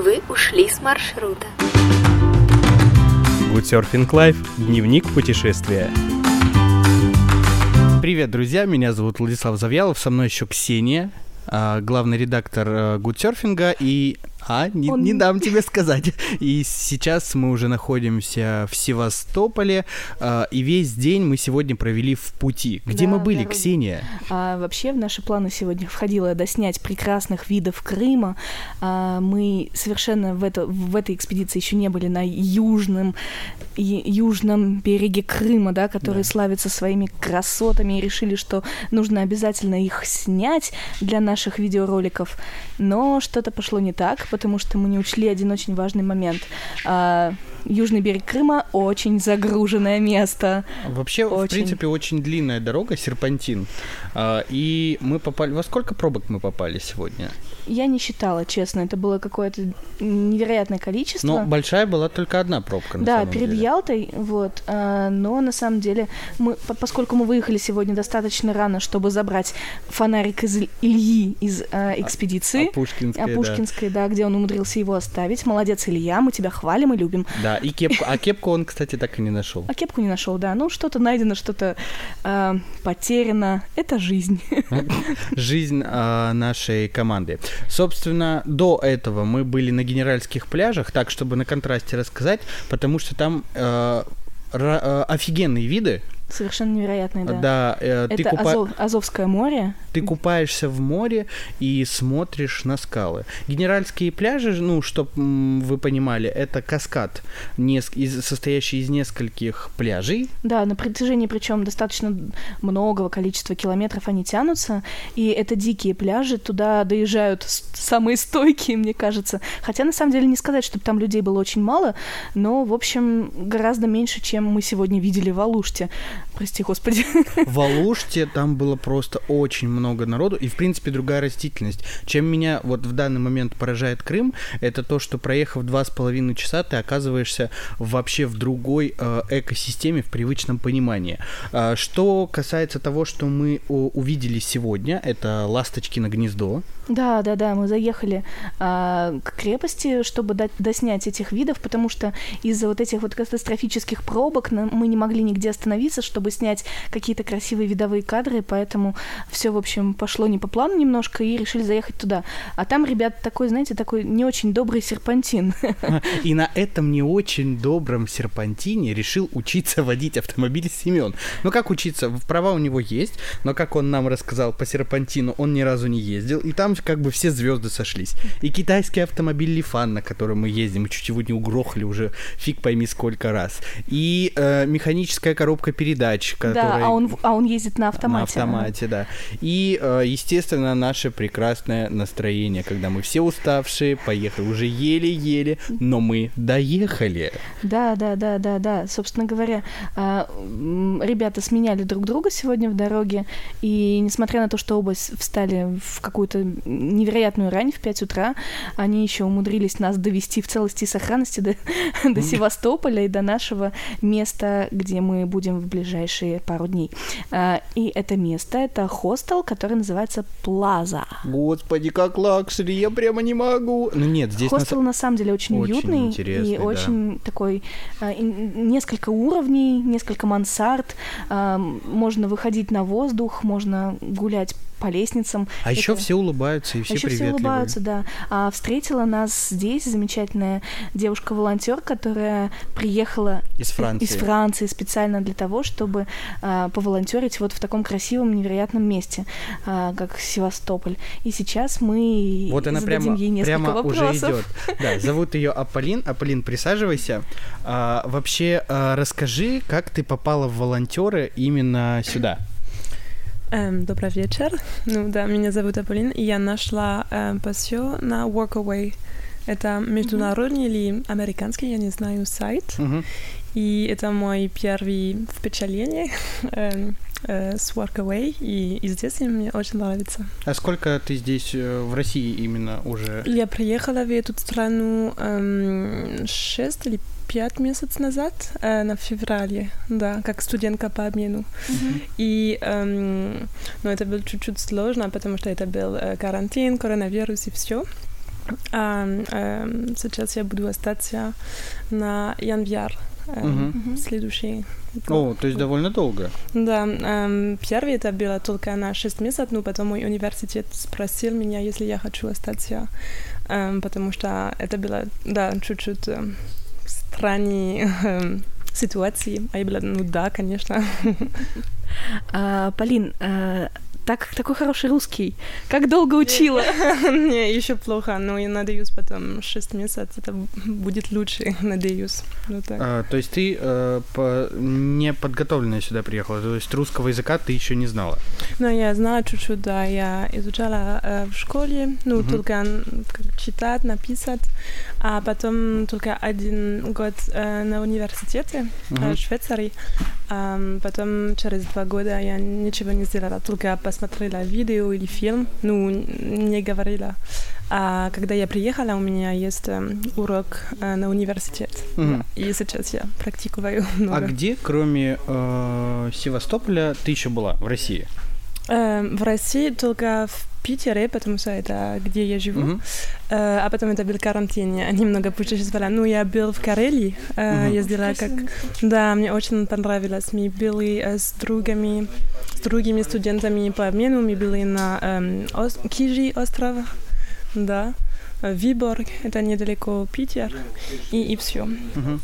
Вы ушли с маршрута. Good Surfing Life. Дневник путешествия. Привет, друзья, меня зовут Владислав Завьялов, со мной еще Ксения, а, главный редактор Good Surfing и а, не, Он... не дам тебе сказать. И сейчас мы уже находимся в Севастополе, э, и весь день мы сегодня провели в пути. Где да, мы были, да, Ксения? А, вообще в наши планы сегодня входило доснять прекрасных видов Крыма. А, мы совершенно в, это, в этой экспедиции еще не были на южном, южном береге Крыма, да, который да. славится своими красотами, и решили, что нужно обязательно их снять для наших видеороликов. Но что-то пошло не так, потому что мы не учли один очень важный момент. А, южный берег Крыма очень загруженное место. Вообще, очень. в принципе, очень длинная дорога, серпантин. А, и мы попали... Во сколько пробок мы попали сегодня? Я не считала, честно. Это было какое-то невероятное количество. Но большая была только одна пробка, на Да, перед деле. Ялтой, вот. А, но на самом деле, мы, поскольку мы выехали сегодня достаточно рано, чтобы забрать фонарик из Ильи из а, экспедиции. А, Пушкинской, а Пушкинской, да. да, где он умудрился его оставить. Молодец, Илья, мы тебя хвалим и любим. Да, и кепку. А кепку он, кстати, так и не нашел. А кепку не нашел, да. Ну, что-то найдено, что-то э, потеряно. Это жизнь. Жизнь э, нашей команды. Собственно, до этого мы были на генеральских пляжах, так, чтобы на контрасте рассказать, потому что там э, офигенные виды, Совершенно невероятный, да. Да, э, Это ты купа... Азов... Азовское море. Ты купаешься в море и смотришь на скалы. Генеральские пляжи, ну, чтобы вы понимали, это каскад, неск... из... состоящий из нескольких пляжей. Да, на протяжении причем достаточно многого количества километров они тянутся, и это дикие пляжи, туда доезжают самые стойкие, мне кажется. Хотя, на самом деле, не сказать, чтобы там людей было очень мало, но, в общем, гораздо меньше, чем мы сегодня видели в Алуште. Прости, господи. В Алуште там было просто очень много народу, и, в принципе, другая растительность. Чем меня вот в данный момент поражает Крым, это то, что проехав два с половиной часа, ты оказываешься вообще в другой э, экосистеме, в привычном понимании. Э, что касается того, что мы о, увидели сегодня, это ласточки на гнездо. Да, да, да, мы заехали э, к крепости, чтобы до, доснять этих видов, потому что из-за вот этих вот катастрофических пробок мы не могли нигде остановиться, чтобы снять какие-то красивые видовые кадры, поэтому все, в общем, пошло не по плану немножко, и решили заехать туда. А там, ребят, такой, знаете, такой не очень добрый серпантин. И на этом не очень добром серпантине решил учиться водить автомобиль Семен. Ну как учиться? Права у него есть, но как он нам рассказал по серпантину, он ни разу не ездил, и там как бы все звезды сошлись. И китайский автомобиль Лифан, на котором мы ездим, мы чуть его не угрохали уже фиг пойми сколько раз. И э, механическая коробка передач, которая... Да, а он, а он ездит на автомате. На автомате, да. И, э, естественно, наше прекрасное настроение, когда мы все уставшие, поехали уже еле-еле, но мы доехали. Да, да, да, да, да. Собственно говоря, э, ребята сменяли друг друга сегодня в дороге, и несмотря на то, что оба встали в какую-то невероятную рань в 5 утра, они еще умудрились нас довести в целости и сохранности до, до Севастополя и до нашего места, где мы будем в ближайшие пару дней. А, и это место, это хостел, который называется Плаза. Господи, как luxury, я прямо не могу. Ну нет, здесь... Хостел на, на самом деле очень, очень уютный и да. очень такой... А, несколько уровней, несколько мансард. А, можно выходить на воздух, можно гулять по лестницам. А это... еще все улыбаются и все а еще приветливые. все улыбаются, да. А встретила нас здесь замечательная девушка-волонтер, которая приехала из Франции. из Франции специально для того, чтобы а, поволонтерить вот в таком красивом, невероятном месте, а, как Севастополь. И сейчас мы вот она прямо, ей несколько прямо вопросов. уже идет. Да, зовут ее Аполлин. Аполлин, присаживайся. А, вообще, а, расскажи, как ты попала в волонтеры именно сюда? Um, добрый вечер. Ну да, меня зовут Аполлин, и я нашла um, пассию на Workaway. Это международный mm-hmm. или американский, я не знаю, сайт. Mm-hmm. И это мой первый впечатление uh, с Workaway, и, и здесь мне очень нравится. А сколько ты здесь э, в России именно уже? Я приехала в эту страну um, 6 или пять месяцев назад, э, на феврале, да, как студентка по обмену. Mm-hmm. И, эм, ну, это было чуть-чуть сложно, потому что это был э, карантин, коронавирус и все. А э, сейчас я буду остаться на январь. Э, Мгм. Следующий О, то есть довольно долго. Да, эм, первый это было только на 6 месяцев, но потом мой университет спросил меня, если я хочу остаться, эм, потому что это было, да, чуть-чуть эм, странной эм, ситуации. А я была, ну да, конечно. А, Полин, а, так такой хороший русский, как долго учила? Мне еще плохо, но я надеюсь, потом 6 месяцев. Это будет лучше, надеюсь. Ну так. А, то есть ты э, по- не подготовленная сюда приехала, то есть русского языка ты еще не знала. Ну, я знала чуть-чуть, да, я изучала э, в школе, ну, только как читать, написать, а потом только один год э, на университете э, в Швейцарии, а потом через два года я ничего не сделала, только посмотрела видео или фильм, ну, не говорила. А когда я приехала, у меня есть э, урок э, на университет, да, и сейчас я практикую А много. где, кроме э, Севастополя, ты еще была в России? Эм, в России только в Питере, потому что это где я живу. Э, а потом это был карантин, я немного путешествовала. Ну, я был в Карелии, э, Мгм. ездила как... Да, мне очень понравилось. Мы были э, с другими, с другими студентами по обмену. Мы были на эм, ос- Кижи остров, да, Виборг, это недалеко Питер, и, и все. Мгм.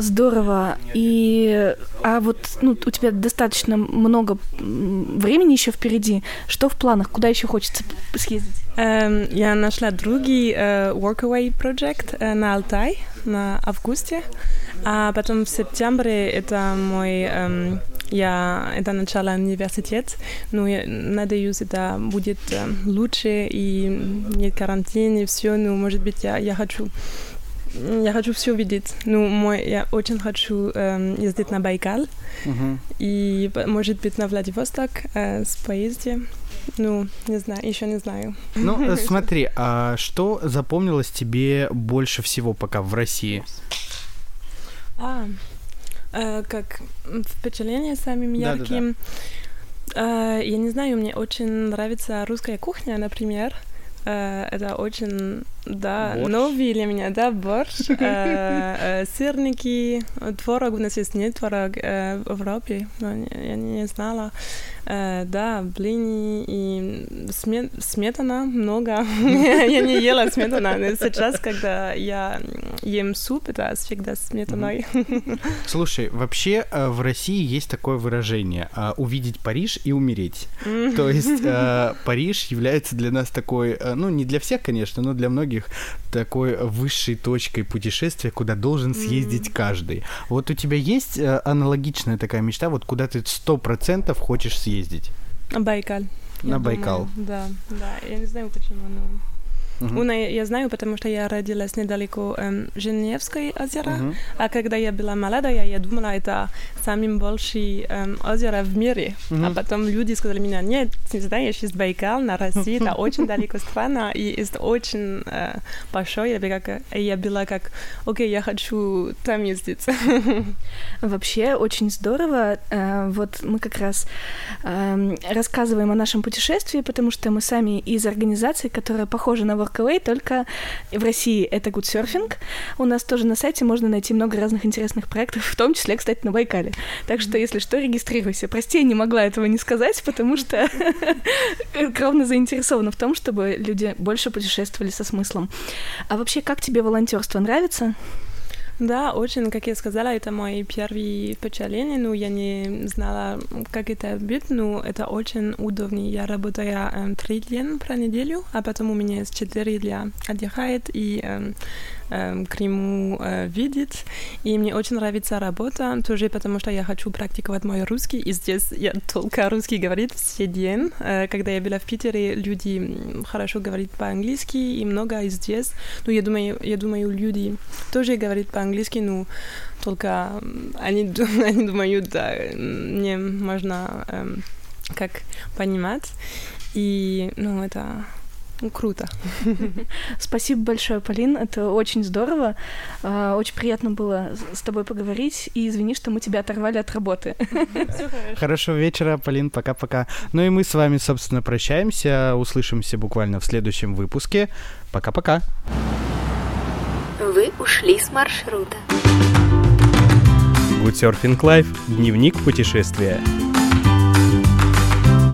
Здорово. И а вот ну, у тебя достаточно много времени еще впереди. Что в планах? Куда еще хочется съездить? Эм, я нашла другой э, workaway project э, на Алтай на августе, а потом в сентябре это мой эм, я это начало университет, но я надеюсь это будет э, лучше и нет карантин и все, но может быть я, я хочу я хочу все видеть. Ну, мой, я очень хочу эм, ездить на Байкал Мгм. и, может быть, на Владивосток э, с поезде. Ну, не знаю, еще не знаю. Ну, э, смотри, а что запомнилось тебе больше всего пока в России? А, э, как впечатление Да-да-да. ярким. Э, я не знаю, мне очень нравится русская кухня, например. Э, это очень, да, Борщ. новый для меня, да, борщ, э, э, сырники, творог, у нас есть нет творог в Европе, но я не знала. Да, блины и сме- сметана много. я не ела сметана, но сейчас, когда я ем суп, это всегда сметаной. Слушай, вообще в России есть такое выражение «увидеть Париж и умереть». То есть Париж является для нас такой, ну не для всех, конечно, но для многих такой высшей точкой путешествия, куда должен съездить каждый. Вот у тебя есть э, аналогичная такая мечта, вот куда ты сто процентов хочешь съездить? Байкал. На я Байкал. думаю. Да, да. Я не знаю почему, но... Мгм. Уна, я, знаю, потому что я родилась недалеко эм, Женевской озера, Мгм. а когда я была молодая, я думала, это самым большое эм, озеро в мире. А Мгм. потом люди сказали мне, нет, ты знаешь, есть Байкал на России, это очень далеко страна, и есть очень э, большой. Я была, как, и я была как, окей, я хочу там ездить. Вообще очень здорово. Э, Вот мы как раз эм, рассказываем о нашем путешествии, потому что мы сами из организации, которая похожа на Workaway, только в России это Surfing. У нас тоже на сайте можно найти много разных интересных проектов, в том числе, кстати, на Байкале. Так что, если что, регистрируйся. Прости, я не могла этого не сказать, потому что кровно заинтересована в том, чтобы люди больше путешествовали со смыслом. А вообще, как тебе волонтерство нравится? Да, очень, как я сказала, это мои первые впечатления, но я не знала, как это будет, но это очень удобно. Я работаю эм, три дня про неделю, а потом у меня есть четыре дня отдыхает и эм, эм, Крыму э, видеть. И мне очень нравится работа, тоже потому что я хочу практиковать мой русский, и здесь я только русский говорит все день. Э, когда я была в Питере, люди хорошо говорят по-английски, и много здесь. Ну, я думаю, я думаю, люди тоже говорят по-английски, ну, только они, они думают, да, м, мне можно эм, как понимать. И, ну, это Ну, круто. Спасибо большое, Полин. Это очень здорово. А, очень приятно было с тобой поговорить. И извини, что мы тебя оторвали от работы. Хорошего вечера, Полин. Пока-пока. Ну и мы с вами, собственно, прощаемся. Услышимся буквально в следующем выпуске. Пока-пока. Вы ушли с маршрута. Good Surfing Life. Дневник путешествия.